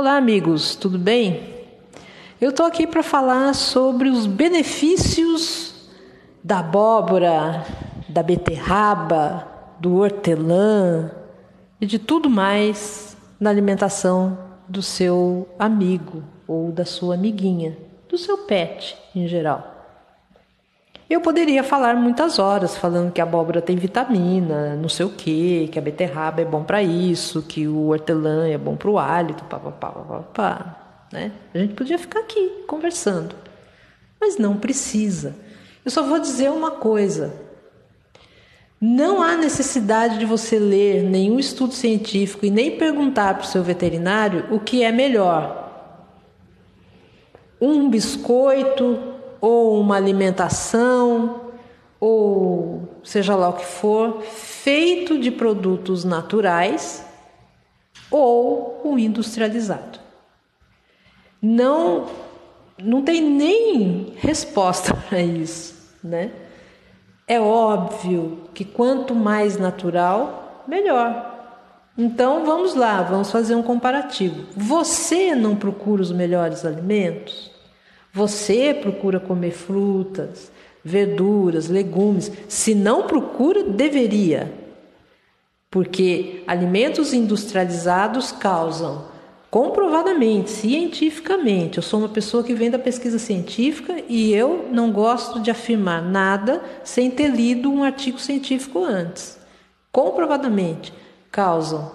Olá, amigos, tudo bem? Eu estou aqui para falar sobre os benefícios da abóbora, da beterraba, do hortelã e de tudo mais na alimentação do seu amigo ou da sua amiguinha, do seu pet em geral. Eu poderia falar muitas horas falando que a abóbora tem vitamina, não sei o que, que a beterraba é bom para isso, que o hortelã é bom para o hálito, pá, pá, pá, pá, pá, né? A gente podia ficar aqui conversando, mas não precisa. Eu só vou dizer uma coisa: não há necessidade de você ler nenhum estudo científico e nem perguntar para o seu veterinário o que é melhor. Um biscoito ou uma alimentação, ou seja lá o que for, feito de produtos naturais ou o industrializado. Não, não tem nem resposta para isso, né? É óbvio que quanto mais natural, melhor. Então vamos lá, vamos fazer um comparativo. Você não procura os melhores alimentos? Você procura comer frutas, verduras, legumes. Se não procura, deveria. Porque alimentos industrializados causam comprovadamente, cientificamente. Eu sou uma pessoa que vem da pesquisa científica e eu não gosto de afirmar nada sem ter lido um artigo científico antes. Comprovadamente causam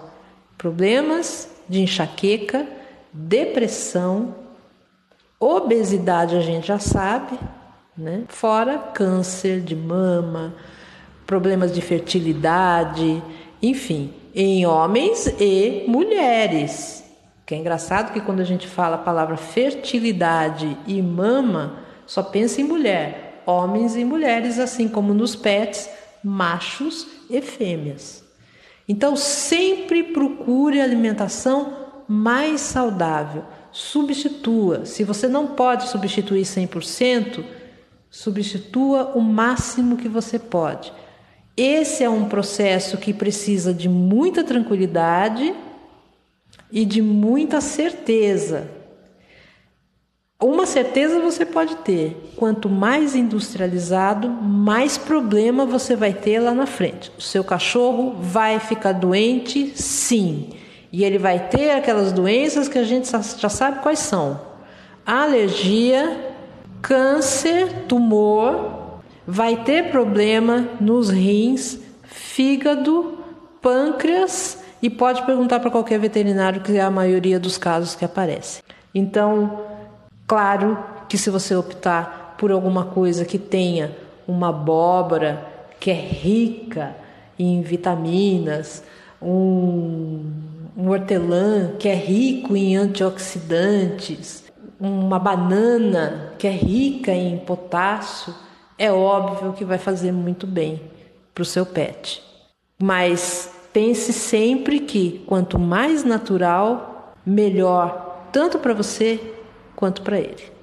problemas de enxaqueca, depressão, Obesidade a gente já sabe, né? Fora câncer de mama, problemas de fertilidade, enfim, em homens e mulheres. Que é engraçado que quando a gente fala a palavra fertilidade e mama, só pensa em mulher, homens e mulheres, assim como nos pets, machos e fêmeas. Então sempre procure alimentação mais saudável substitua. Se você não pode substituir 100%, substitua o máximo que você pode. Esse é um processo que precisa de muita tranquilidade e de muita certeza. Uma certeza você pode ter: quanto mais industrializado, mais problema você vai ter lá na frente. O seu cachorro vai ficar doente, sim. E ele vai ter aquelas doenças que a gente já sabe quais são: alergia, câncer, tumor, vai ter problema nos rins, fígado, pâncreas e pode perguntar para qualquer veterinário que é a maioria dos casos que aparecem. Então, claro que se você optar por alguma coisa que tenha uma abóbora que é rica em vitaminas, um um hortelã que é rico em antioxidantes, uma banana que é rica em potássio, é óbvio que vai fazer muito bem para o seu pet. Mas pense sempre que quanto mais natural, melhor, tanto para você quanto para ele.